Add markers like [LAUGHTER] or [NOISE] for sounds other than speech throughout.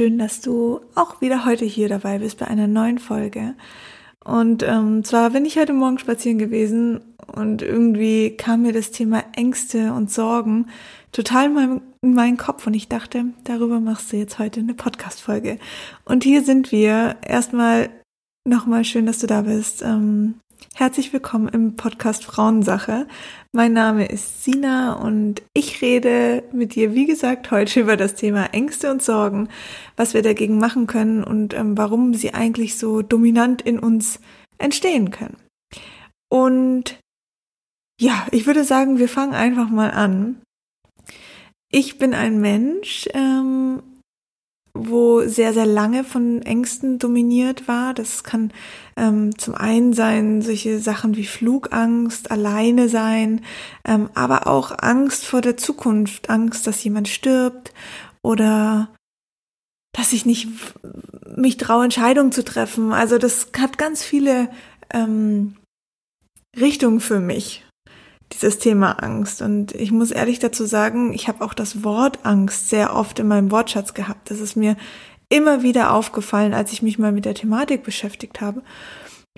schön, dass du auch wieder heute hier dabei bist bei einer neuen Folge. Und ähm, zwar bin ich heute Morgen spazieren gewesen und irgendwie kam mir das Thema Ängste und Sorgen total in, meinem, in meinen Kopf und ich dachte, darüber machst du jetzt heute eine Podcast-Folge. Und hier sind wir. Erstmal nochmal schön, dass du da bist. Ähm, Herzlich willkommen im Podcast Frauensache. Mein Name ist Sina und ich rede mit dir, wie gesagt, heute über das Thema Ängste und Sorgen, was wir dagegen machen können und ähm, warum sie eigentlich so dominant in uns entstehen können. Und ja, ich würde sagen, wir fangen einfach mal an. Ich bin ein Mensch, ähm, wo sehr, sehr lange von Ängsten dominiert war. Das kann ähm, zum einen sein, solche Sachen wie Flugangst, alleine sein, ähm, aber auch Angst vor der Zukunft, Angst, dass jemand stirbt oder dass ich nicht mich traue, Entscheidungen zu treffen. Also das hat ganz viele ähm, Richtungen für mich dieses Thema Angst. Und ich muss ehrlich dazu sagen, ich habe auch das Wort Angst sehr oft in meinem Wortschatz gehabt. Das ist mir immer wieder aufgefallen, als ich mich mal mit der Thematik beschäftigt habe.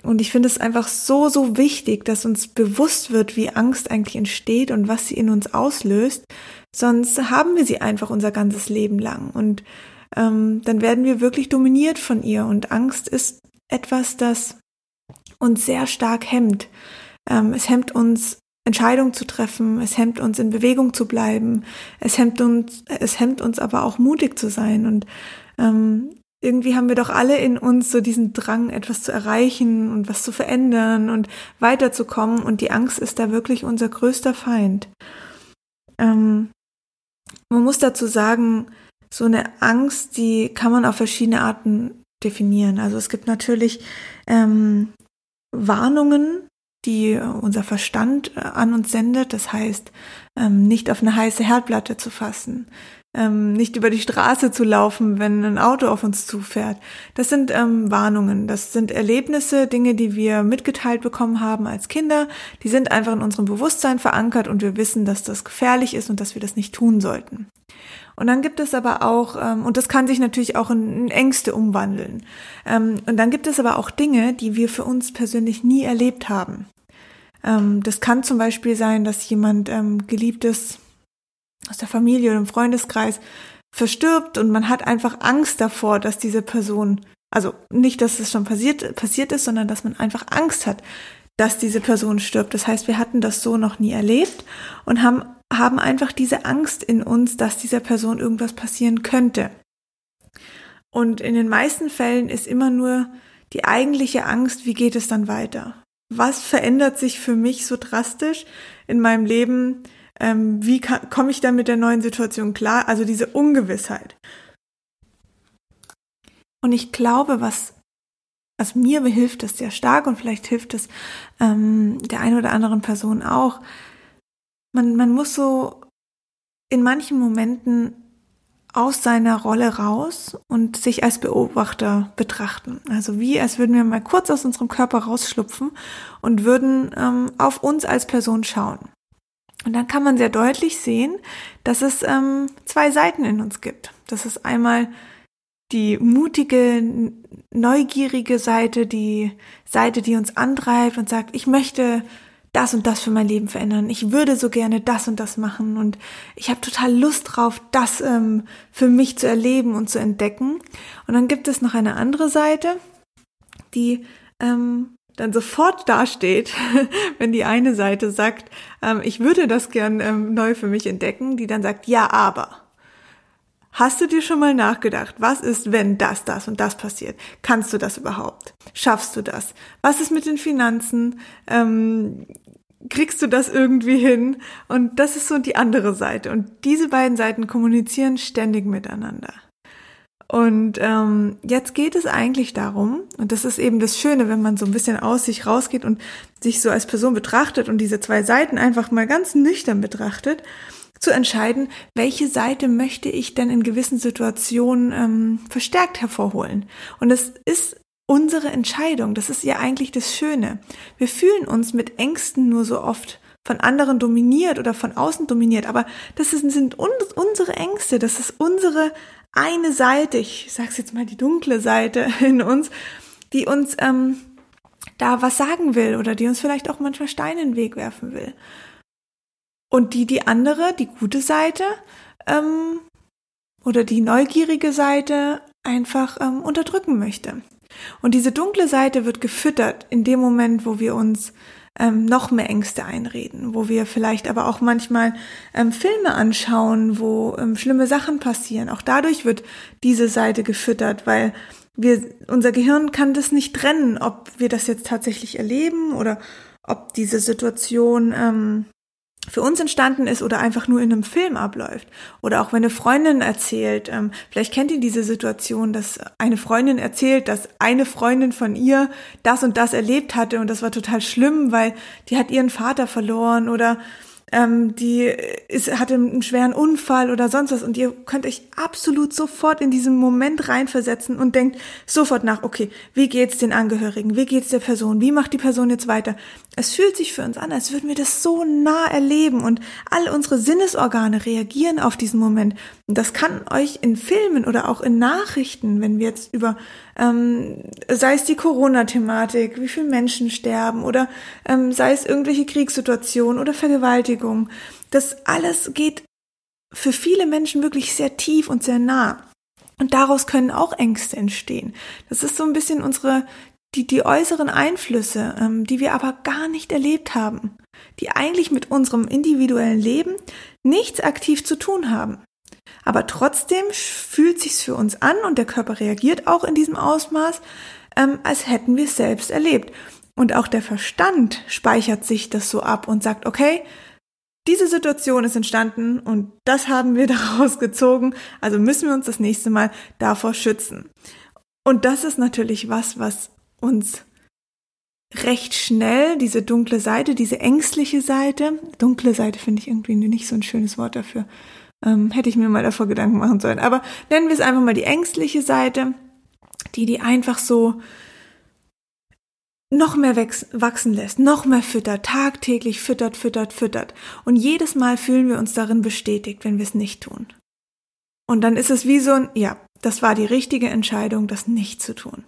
Und ich finde es einfach so, so wichtig, dass uns bewusst wird, wie Angst eigentlich entsteht und was sie in uns auslöst. Sonst haben wir sie einfach unser ganzes Leben lang. Und ähm, dann werden wir wirklich dominiert von ihr. Und Angst ist etwas, das uns sehr stark hemmt. Ähm, es hemmt uns Entscheidungen zu treffen, es hemmt uns in Bewegung zu bleiben, es hemmt uns, es hemmt uns aber auch mutig zu sein und ähm, irgendwie haben wir doch alle in uns so diesen Drang, etwas zu erreichen und was zu verändern und weiterzukommen und die Angst ist da wirklich unser größter Feind. Ähm, man muss dazu sagen, so eine Angst, die kann man auf verschiedene Arten definieren. Also es gibt natürlich ähm, Warnungen, die unser Verstand äh, an uns sendet. Das heißt, ähm, nicht auf eine heiße Herdplatte zu fassen, ähm, nicht über die Straße zu laufen, wenn ein Auto auf uns zufährt. Das sind ähm, Warnungen, das sind Erlebnisse, Dinge, die wir mitgeteilt bekommen haben als Kinder. Die sind einfach in unserem Bewusstsein verankert und wir wissen, dass das gefährlich ist und dass wir das nicht tun sollten. Und dann gibt es aber auch, ähm, und das kann sich natürlich auch in, in Ängste umwandeln. Ähm, und dann gibt es aber auch Dinge, die wir für uns persönlich nie erlebt haben. Ähm, das kann zum Beispiel sein, dass jemand ähm, Geliebtes aus der Familie oder im Freundeskreis verstirbt und man hat einfach Angst davor, dass diese Person, also nicht, dass es schon passiert, passiert ist, sondern dass man einfach Angst hat, dass diese Person stirbt. Das heißt, wir hatten das so noch nie erlebt und haben, haben einfach diese Angst in uns, dass dieser Person irgendwas passieren könnte. Und in den meisten Fällen ist immer nur die eigentliche Angst, wie geht es dann weiter? Was verändert sich für mich so drastisch in meinem Leben? Ähm, wie komme ich dann mit der neuen Situation klar? Also diese Ungewissheit. Und ich glaube, was, was mir hilft, ist sehr stark und vielleicht hilft es ähm, der einen oder anderen Person auch. Man, man muss so in manchen Momenten aus seiner Rolle raus und sich als Beobachter betrachten. Also wie, als würden wir mal kurz aus unserem Körper rausschlupfen und würden ähm, auf uns als Person schauen. Und dann kann man sehr deutlich sehen, dass es ähm, zwei Seiten in uns gibt. Das ist einmal die mutige, neugierige Seite, die Seite, die uns antreibt und sagt, ich möchte das und das für mein Leben verändern. Ich würde so gerne das und das machen und ich habe total Lust drauf, das ähm, für mich zu erleben und zu entdecken. Und dann gibt es noch eine andere Seite, die ähm, dann sofort dasteht, [LAUGHS] wenn die eine Seite sagt, ähm, ich würde das gern ähm, neu für mich entdecken, die dann sagt, ja, aber. Hast du dir schon mal nachgedacht, was ist, wenn das, das und das passiert? Kannst du das überhaupt? Schaffst du das? Was ist mit den Finanzen? Ähm, kriegst du das irgendwie hin? Und das ist so die andere Seite. Und diese beiden Seiten kommunizieren ständig miteinander. Und ähm, jetzt geht es eigentlich darum, und das ist eben das Schöne, wenn man so ein bisschen aus sich rausgeht und sich so als Person betrachtet und diese zwei Seiten einfach mal ganz nüchtern betrachtet, zu entscheiden, welche Seite möchte ich denn in gewissen Situationen ähm, verstärkt hervorholen. Und es ist unsere Entscheidung. Das ist ja eigentlich das Schöne. Wir fühlen uns mit Ängsten nur so oft von anderen dominiert oder von außen dominiert, aber das sind uns, unsere Ängste, das ist unsere eine Seite, ich sag's jetzt mal die dunkle Seite [LAUGHS] in uns, die uns ähm, da was sagen will oder die uns vielleicht auch manchmal Steine in den Weg werfen will. Und die, die andere, die gute Seite ähm, oder die neugierige Seite einfach ähm, unterdrücken möchte. Und diese dunkle Seite wird gefüttert in dem Moment, wo wir uns ähm, noch mehr Ängste einreden, wo wir vielleicht aber auch manchmal ähm, Filme anschauen, wo ähm, schlimme Sachen passieren. Auch dadurch wird diese Seite gefüttert, weil wir, unser Gehirn kann das nicht trennen, ob wir das jetzt tatsächlich erleben oder ob diese Situation ähm, für uns entstanden ist oder einfach nur in einem Film abläuft. Oder auch wenn eine Freundin erzählt, ähm, vielleicht kennt ihr diese Situation, dass eine Freundin erzählt, dass eine Freundin von ihr das und das erlebt hatte und das war total schlimm, weil die hat ihren Vater verloren oder ähm, die ist, hatte einen schweren Unfall oder sonst was und ihr könnt euch absolut sofort in diesen Moment reinversetzen und denkt sofort nach, okay, wie geht's den Angehörigen, wie geht's der Person, wie macht die Person jetzt weiter? Es fühlt sich für uns an, als würden wir das so nah erleben und all unsere Sinnesorgane reagieren auf diesen Moment. Und das kann euch in Filmen oder auch in Nachrichten, wenn wir jetzt über ähm, sei es die Corona-Thematik, wie viele Menschen sterben oder ähm, sei es irgendwelche Kriegssituationen oder Vergewaltigung. Das alles geht für viele Menschen wirklich sehr tief und sehr nah. Und daraus können auch Ängste entstehen. Das ist so ein bisschen unsere, die, die äußeren Einflüsse, ähm, die wir aber gar nicht erlebt haben, die eigentlich mit unserem individuellen Leben nichts aktiv zu tun haben. Aber trotzdem fühlt sich's für uns an und der Körper reagiert auch in diesem Ausmaß, ähm, als hätten wir es selbst erlebt. Und auch der Verstand speichert sich das so ab und sagt, okay, diese Situation ist entstanden und das haben wir [LAUGHS] daraus gezogen, also müssen wir uns das nächste Mal davor schützen. Und das ist natürlich was, was uns recht schnell diese dunkle Seite, diese ängstliche Seite, dunkle Seite finde ich irgendwie nicht so ein schönes Wort dafür, ähm, hätte ich mir mal davor Gedanken machen sollen. Aber nennen wir es einfach mal die ängstliche Seite, die die einfach so noch mehr wachsen lässt, noch mehr füttert, tagtäglich füttert, füttert, füttert. Und jedes Mal fühlen wir uns darin bestätigt, wenn wir es nicht tun. Und dann ist es wie so ein, ja, das war die richtige Entscheidung, das nicht zu tun.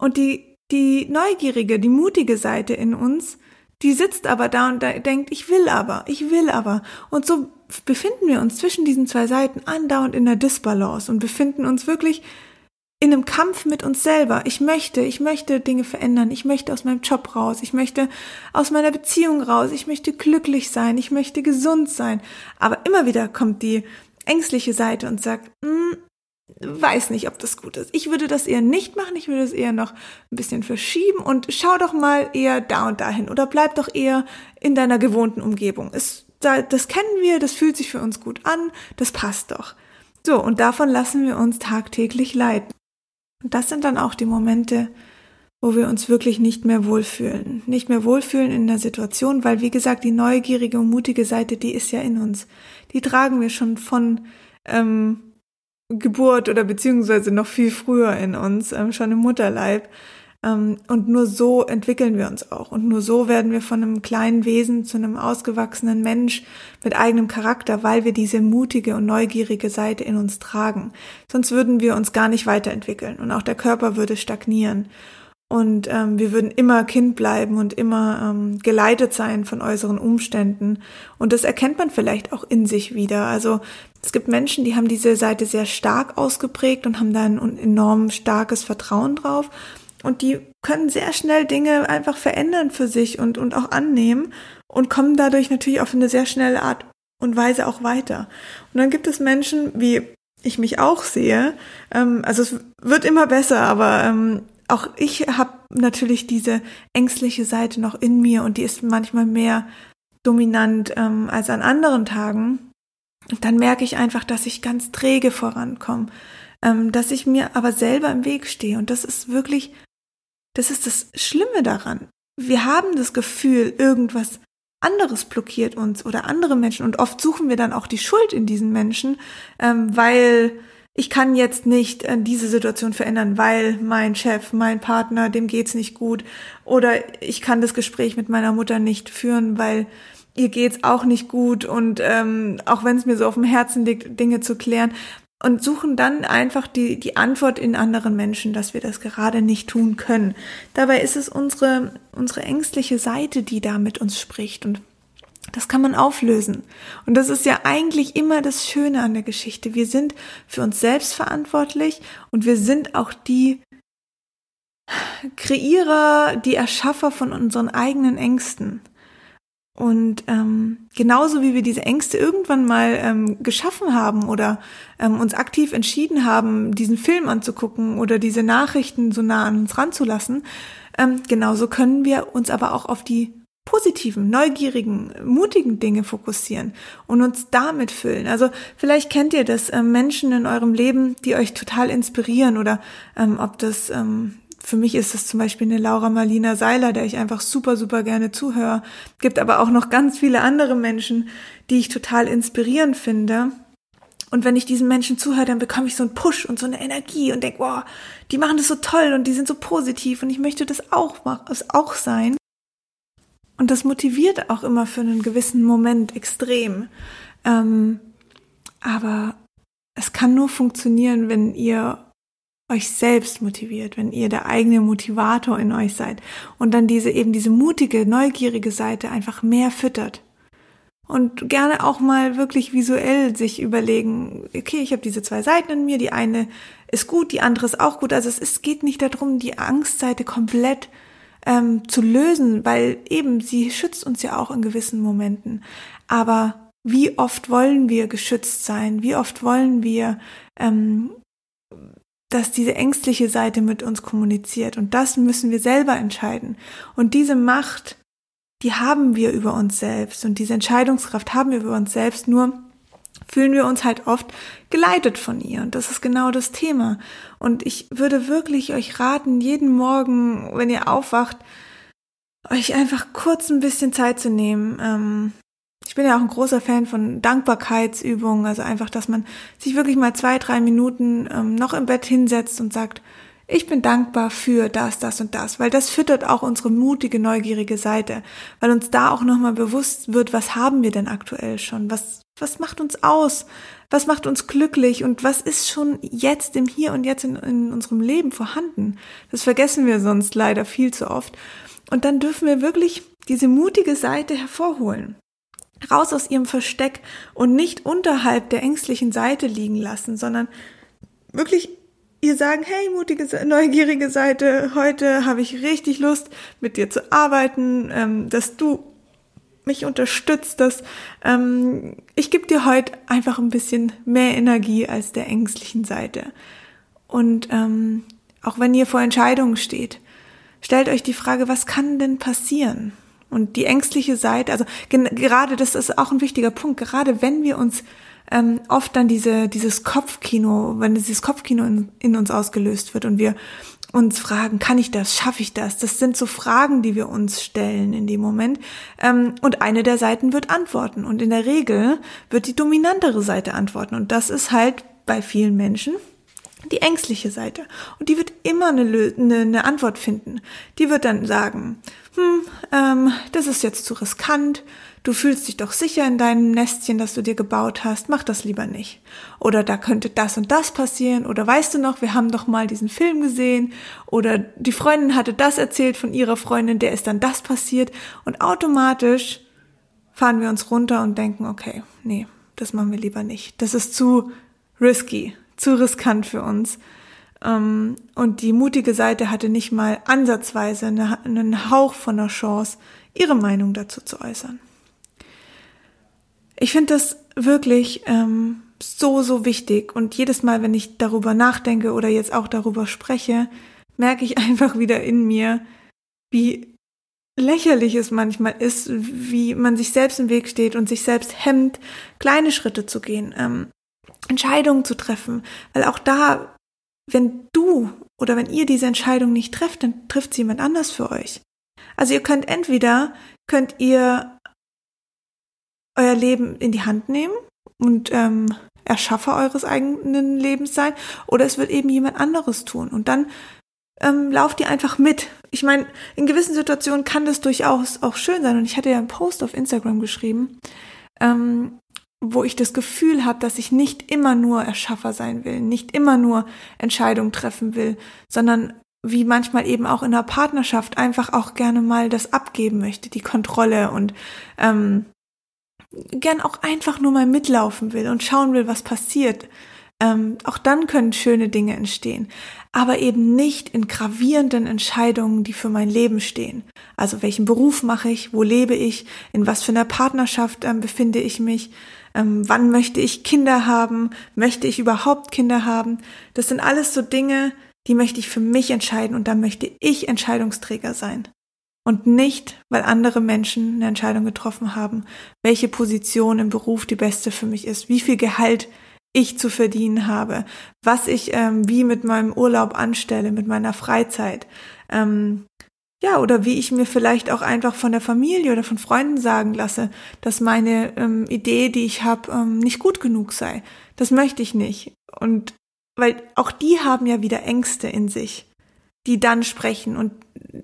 Und die, die neugierige, die mutige Seite in uns, die sitzt aber da und denkt, ich will aber, ich will aber. Und so befinden wir uns zwischen diesen zwei Seiten andauernd in der Disbalance und befinden uns wirklich in einem Kampf mit uns selber. Ich möchte, ich möchte Dinge verändern. Ich möchte aus meinem Job raus. Ich möchte aus meiner Beziehung raus. Ich möchte glücklich sein. Ich möchte gesund sein. Aber immer wieder kommt die ängstliche Seite und sagt, hm, weiß nicht, ob das gut ist. Ich würde das eher nicht machen. Ich würde es eher noch ein bisschen verschieben und schau doch mal eher da und dahin oder bleib doch eher in deiner gewohnten Umgebung. Es das kennen wir, das fühlt sich für uns gut an, das passt doch. So, und davon lassen wir uns tagtäglich leiten. Und das sind dann auch die Momente, wo wir uns wirklich nicht mehr wohlfühlen. Nicht mehr wohlfühlen in der Situation, weil, wie gesagt, die neugierige und mutige Seite, die ist ja in uns. Die tragen wir schon von ähm, Geburt oder beziehungsweise noch viel früher in uns, ähm, schon im Mutterleib. Ähm, und nur so entwickeln wir uns auch. Und nur so werden wir von einem kleinen Wesen zu einem ausgewachsenen Mensch mit eigenem Charakter, weil wir diese mutige und neugierige Seite in uns tragen. Sonst würden wir uns gar nicht weiterentwickeln und auch der Körper würde stagnieren. Und ähm, wir würden immer Kind bleiben und immer ähm, geleitet sein von äußeren Umständen. Und das erkennt man vielleicht auch in sich wieder. Also es gibt Menschen, die haben diese Seite sehr stark ausgeprägt und haben da ein enorm starkes Vertrauen drauf. Und die können sehr schnell Dinge einfach verändern für sich und, und auch annehmen und kommen dadurch natürlich auf eine sehr schnelle Art und Weise auch weiter. Und dann gibt es Menschen, wie ich mich auch sehe, ähm, also es wird immer besser, aber ähm, auch ich habe natürlich diese ängstliche Seite noch in mir und die ist manchmal mehr dominant ähm, als an anderen Tagen. Und dann merke ich einfach, dass ich ganz träge vorankomme, ähm, dass ich mir aber selber im Weg stehe. Und das ist wirklich das ist das Schlimme daran. Wir haben das Gefühl, irgendwas anderes blockiert uns oder andere Menschen und oft suchen wir dann auch die Schuld in diesen Menschen, ähm, weil ich kann jetzt nicht äh, diese Situation verändern, weil mein Chef, mein Partner, dem geht's nicht gut oder ich kann das Gespräch mit meiner Mutter nicht führen, weil ihr geht's auch nicht gut und ähm, auch wenn es mir so auf dem Herzen liegt, Dinge zu klären, und suchen dann einfach die, die Antwort in anderen Menschen, dass wir das gerade nicht tun können. Dabei ist es unsere, unsere ängstliche Seite, die da mit uns spricht und das kann man auflösen. Und das ist ja eigentlich immer das Schöne an der Geschichte. Wir sind für uns selbst verantwortlich und wir sind auch die Kreierer, die Erschaffer von unseren eigenen Ängsten. Und ähm, genauso wie wir diese Ängste irgendwann mal ähm, geschaffen haben oder ähm, uns aktiv entschieden haben, diesen Film anzugucken oder diese Nachrichten so nah an uns ranzulassen, ähm, genauso können wir uns aber auch auf die positiven, neugierigen, mutigen Dinge fokussieren und uns damit füllen. Also vielleicht kennt ihr das äh, Menschen in eurem Leben, die euch total inspirieren oder ähm, ob das ähm, für mich ist es zum Beispiel eine Laura Marlina Seiler, der ich einfach super, super gerne zuhöre. Gibt aber auch noch ganz viele andere Menschen, die ich total inspirierend finde. Und wenn ich diesen Menschen zuhöre, dann bekomme ich so einen Push und so eine Energie und denke, wow, die machen das so toll und die sind so positiv und ich möchte das auch, das auch sein. Und das motiviert auch immer für einen gewissen Moment extrem. Ähm, aber es kann nur funktionieren, wenn ihr euch selbst motiviert, wenn ihr der eigene Motivator in euch seid und dann diese eben diese mutige, neugierige Seite einfach mehr füttert. Und gerne auch mal wirklich visuell sich überlegen, okay, ich habe diese zwei Seiten in mir, die eine ist gut, die andere ist auch gut. Also es ist, geht nicht darum, die Angstseite komplett ähm, zu lösen, weil eben sie schützt uns ja auch in gewissen Momenten. Aber wie oft wollen wir geschützt sein? Wie oft wollen wir ähm, dass diese ängstliche Seite mit uns kommuniziert. Und das müssen wir selber entscheiden. Und diese Macht, die haben wir über uns selbst. Und diese Entscheidungskraft haben wir über uns selbst. Nur fühlen wir uns halt oft geleitet von ihr. Und das ist genau das Thema. Und ich würde wirklich euch raten, jeden Morgen, wenn ihr aufwacht, euch einfach kurz ein bisschen Zeit zu nehmen, ähm, ich bin ja auch ein großer Fan von Dankbarkeitsübungen, also einfach, dass man sich wirklich mal zwei, drei Minuten ähm, noch im Bett hinsetzt und sagt, ich bin dankbar für das, das und das, weil das füttert auch unsere mutige, neugierige Seite, weil uns da auch nochmal bewusst wird, was haben wir denn aktuell schon, was, was macht uns aus, was macht uns glücklich und was ist schon jetzt im Hier und Jetzt in, in unserem Leben vorhanden. Das vergessen wir sonst leider viel zu oft. Und dann dürfen wir wirklich diese mutige Seite hervorholen raus aus ihrem Versteck und nicht unterhalb der ängstlichen Seite liegen lassen, sondern wirklich ihr sagen, hey, mutige, neugierige Seite, heute habe ich richtig Lust, mit dir zu arbeiten, ähm, dass du mich unterstützt, dass ähm, ich gebe dir heute einfach ein bisschen mehr Energie als der ängstlichen Seite. Und ähm, auch wenn ihr vor Entscheidungen steht, stellt euch die Frage, was kann denn passieren? Und die ängstliche Seite, also gerade das ist auch ein wichtiger Punkt, gerade wenn wir uns ähm, oft dann diese, dieses Kopfkino, wenn dieses Kopfkino in, in uns ausgelöst wird und wir uns fragen, kann ich das, schaffe ich das? Das sind so Fragen, die wir uns stellen in dem Moment. Ähm, und eine der Seiten wird antworten. Und in der Regel wird die dominantere Seite antworten. Und das ist halt bei vielen Menschen die ängstliche Seite. Und die wird immer eine, eine, eine Antwort finden. Die wird dann sagen, hm, ähm, das ist jetzt zu riskant, du fühlst dich doch sicher in deinem Nestchen, das du dir gebaut hast, mach das lieber nicht. Oder da könnte das und das passieren, oder weißt du noch, wir haben doch mal diesen Film gesehen, oder die Freundin hatte das erzählt von ihrer Freundin, der ist dann das passiert, und automatisch fahren wir uns runter und denken, okay, nee, das machen wir lieber nicht. Das ist zu risky, zu riskant für uns. Ähm, und die mutige Seite hatte nicht mal ansatzweise einen Hauch von einer Chance, ihre Meinung dazu zu äußern. Ich finde das wirklich ähm, so, so wichtig. Und jedes Mal, wenn ich darüber nachdenke oder jetzt auch darüber spreche, merke ich [LAUGHS] einfach wieder in mir, wie lächerlich es manchmal ist, wie man sich selbst im Weg steht und sich selbst hemmt, kleine Schritte zu gehen, ähm, Entscheidungen zu treffen. Weil auch da wenn du oder wenn ihr diese Entscheidung nicht trefft, dann trifft sie jemand anders für euch. Also ihr könnt entweder, könnt ihr euer Leben in die Hand nehmen und ähm, Erschaffer eures eigenen Lebens sein, oder es wird eben jemand anderes tun. Und dann ähm, lauft ihr einfach mit. Ich meine, in gewissen Situationen kann das durchaus auch schön sein. Und ich hatte ja einen Post auf Instagram geschrieben, ähm, wo ich das Gefühl habe, dass ich nicht immer nur Erschaffer sein will, nicht immer nur Entscheidungen treffen will, sondern wie manchmal eben auch in einer Partnerschaft einfach auch gerne mal das abgeben möchte, die Kontrolle und ähm, gern auch einfach nur mal mitlaufen will und schauen will, was passiert. Ähm, auch dann können schöne Dinge entstehen, aber eben nicht in gravierenden Entscheidungen, die für mein Leben stehen. Also welchen Beruf mache ich, wo lebe ich, in was für einer Partnerschaft ähm, befinde ich mich, ähm, wann möchte ich Kinder haben, möchte ich überhaupt Kinder haben. Das sind alles so Dinge, die möchte ich für mich entscheiden und da möchte ich Entscheidungsträger sein. Und nicht, weil andere Menschen eine Entscheidung getroffen haben, welche Position im Beruf die beste für mich ist, wie viel Gehalt ich zu verdienen habe, was ich ähm, wie mit meinem Urlaub anstelle, mit meiner Freizeit, ähm, ja, oder wie ich mir vielleicht auch einfach von der Familie oder von Freunden sagen lasse, dass meine ähm, Idee, die ich habe, ähm, nicht gut genug sei. Das möchte ich nicht. Und weil auch die haben ja wieder Ängste in sich, die dann sprechen und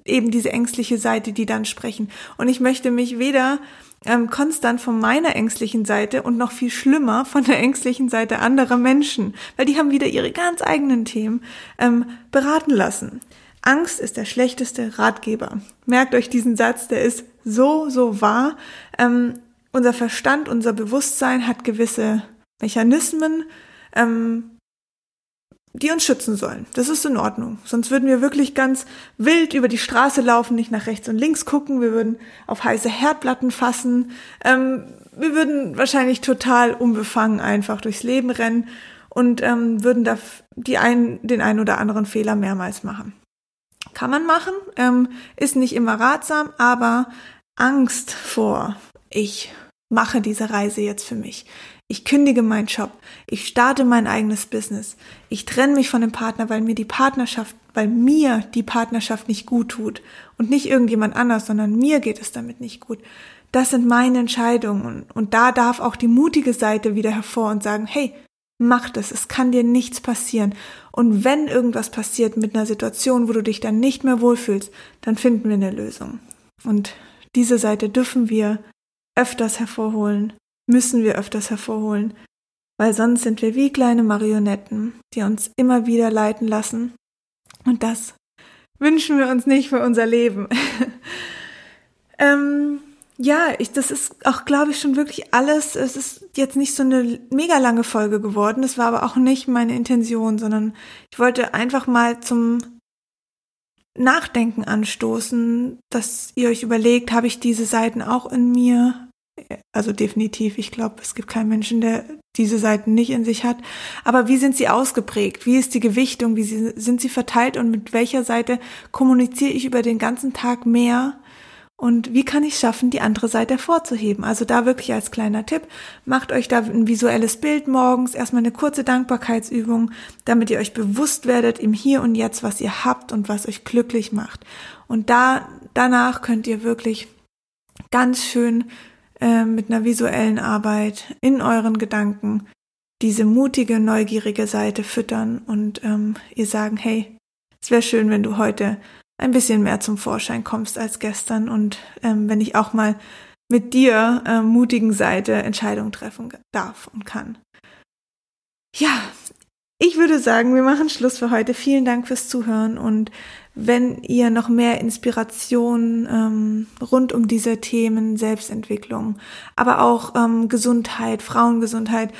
eben diese ängstliche Seite, die dann sprechen. Und ich möchte mich weder ähm, konstant von meiner ängstlichen Seite und noch viel schlimmer von der ängstlichen Seite anderer Menschen, weil die haben wieder ihre ganz eigenen Themen ähm, beraten lassen. Angst ist der schlechteste Ratgeber. Merkt euch diesen Satz, der ist so, so wahr. Ähm, unser Verstand, unser Bewusstsein hat gewisse Mechanismen, ähm, die uns schützen sollen. Das ist in Ordnung. Sonst würden wir wirklich ganz wild über die Straße laufen, nicht nach rechts und links gucken. Wir würden auf heiße Herdplatten fassen. Ähm, wir würden wahrscheinlich total unbefangen einfach durchs Leben rennen und ähm, würden da die ein, den einen oder anderen Fehler mehrmals machen. Kann man machen, ähm, ist nicht immer ratsam, aber Angst vor, ich mache diese Reise jetzt für mich. Ich kündige meinen Job. Ich starte mein eigenes Business. Ich trenne mich von dem Partner, weil mir die Partnerschaft, weil mir die Partnerschaft nicht gut tut. Und nicht irgendjemand anders, sondern mir geht es damit nicht gut. Das sind meine Entscheidungen. Und da darf auch die mutige Seite wieder hervor und sagen, hey, mach das. Es kann dir nichts passieren. Und wenn irgendwas passiert mit einer Situation, wo du dich dann nicht mehr wohlfühlst, dann finden wir eine Lösung. Und diese Seite dürfen wir öfters hervorholen, müssen wir öfters hervorholen, weil sonst sind wir wie kleine Marionetten, die uns immer wieder leiten lassen. Und das wünschen wir uns nicht für unser Leben. [LAUGHS] ähm, ja, ich, das ist auch, glaube ich, schon wirklich alles. Es ist jetzt nicht so eine mega lange Folge geworden. Das war aber auch nicht meine Intention, sondern ich wollte einfach mal zum Nachdenken anstoßen, dass ihr euch überlegt, habe ich diese Seiten auch in mir? Also definitiv, ich glaube, es gibt keinen Menschen, der diese Seiten nicht in sich hat. Aber wie sind sie ausgeprägt? Wie ist die Gewichtung? Wie sind sie verteilt? Und mit welcher Seite kommuniziere ich über den ganzen Tag mehr? Und wie kann ich schaffen, die andere Seite hervorzuheben? Also da wirklich als kleiner Tipp, macht euch da ein visuelles Bild morgens, erstmal eine kurze Dankbarkeitsübung, damit ihr euch bewusst werdet im Hier und Jetzt, was ihr habt und was euch glücklich macht. Und da, danach könnt ihr wirklich ganz schön äh, mit einer visuellen Arbeit in euren Gedanken diese mutige, neugierige Seite füttern und ähm, ihr sagen, hey, es wäre schön, wenn du heute ein bisschen mehr zum Vorschein kommst als gestern und ähm, wenn ich auch mal mit dir äh, mutigen Seite Entscheidungen treffen darf und kann. Ja, ich würde sagen, wir machen Schluss für heute. Vielen Dank fürs Zuhören und wenn ihr noch mehr Inspiration ähm, rund um diese Themen Selbstentwicklung, aber auch ähm, Gesundheit, Frauengesundheit,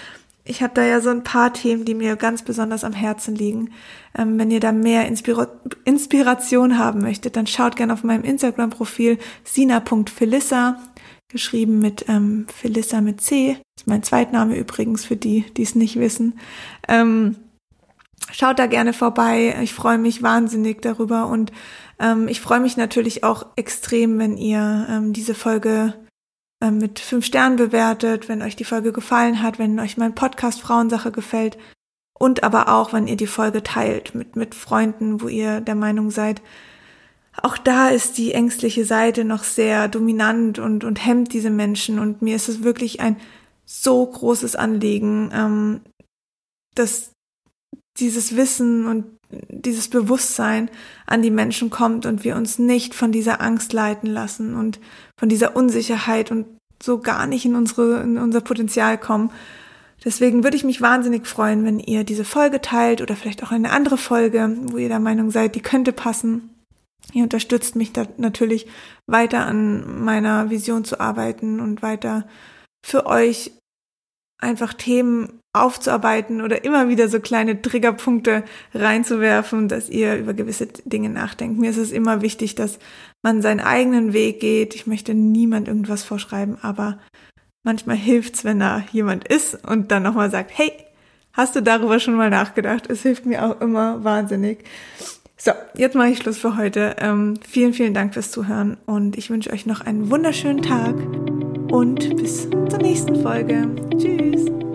ich habe da ja so ein paar Themen, die mir ganz besonders am Herzen liegen. Ähm, wenn ihr da mehr Inspira Inspiration haben möchtet, dann schaut gerne auf meinem Instagram-Profil sina.felissa, geschrieben mit ähm, Felissa mit C. Das ist mein Zweitname übrigens für die, die es nicht wissen. Ähm, Schaut da gerne vorbei. Ich freue mich wahnsinnig darüber und ähm, ich freue mich natürlich auch extrem, wenn ihr ähm, diese Folge mit fünf Sternen bewertet, wenn euch die Folge gefallen hat, wenn euch mein Podcast Frauensache gefällt und aber auch, wenn ihr die Folge teilt mit, mit Freunden, wo ihr der Meinung seid, auch da ist die ängstliche Seite noch sehr dominant und, und hemmt diese Menschen. Und mir ist es wirklich ein so großes Anliegen, ähm, dass dieses Wissen und dieses Bewusstsein an die Menschen kommt und wir uns nicht von dieser Angst leiten lassen und von dieser Unsicherheit und so gar nicht in unsere, in unser Potenzial kommen. Deswegen würde ich mich wahnsinnig freuen, wenn ihr diese Folge teilt oder vielleicht auch eine andere Folge, wo ihr der Meinung seid, die könnte passen. Ihr unterstützt mich da natürlich weiter an meiner Vision zu arbeiten und weiter für euch einfach Themen aufzuarbeiten oder immer wieder so kleine Triggerpunkte reinzuwerfen, dass ihr über gewisse Dinge nachdenkt. Mir ist es immer wichtig, dass man seinen eigenen Weg geht. Ich möchte niemand irgendwas vorschreiben, aber manchmal hilft's, wenn da jemand ist und dann nochmal sagt, hey, hast du darüber schon mal nachgedacht? Es hilft mir auch immer wahnsinnig. So, jetzt mache ich Schluss für heute. Ähm, vielen, vielen Dank fürs Zuhören und ich wünsche euch noch einen wunderschönen Tag und bis zur nächsten Folge. Tschüss.